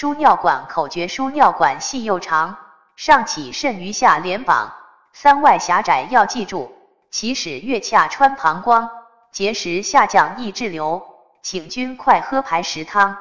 输尿管口诀，输尿管细又长，上起肾于下，连膀，三外狭窄要记住，起始月下穿膀胱，结石下降易滞留，请君快喝排石汤。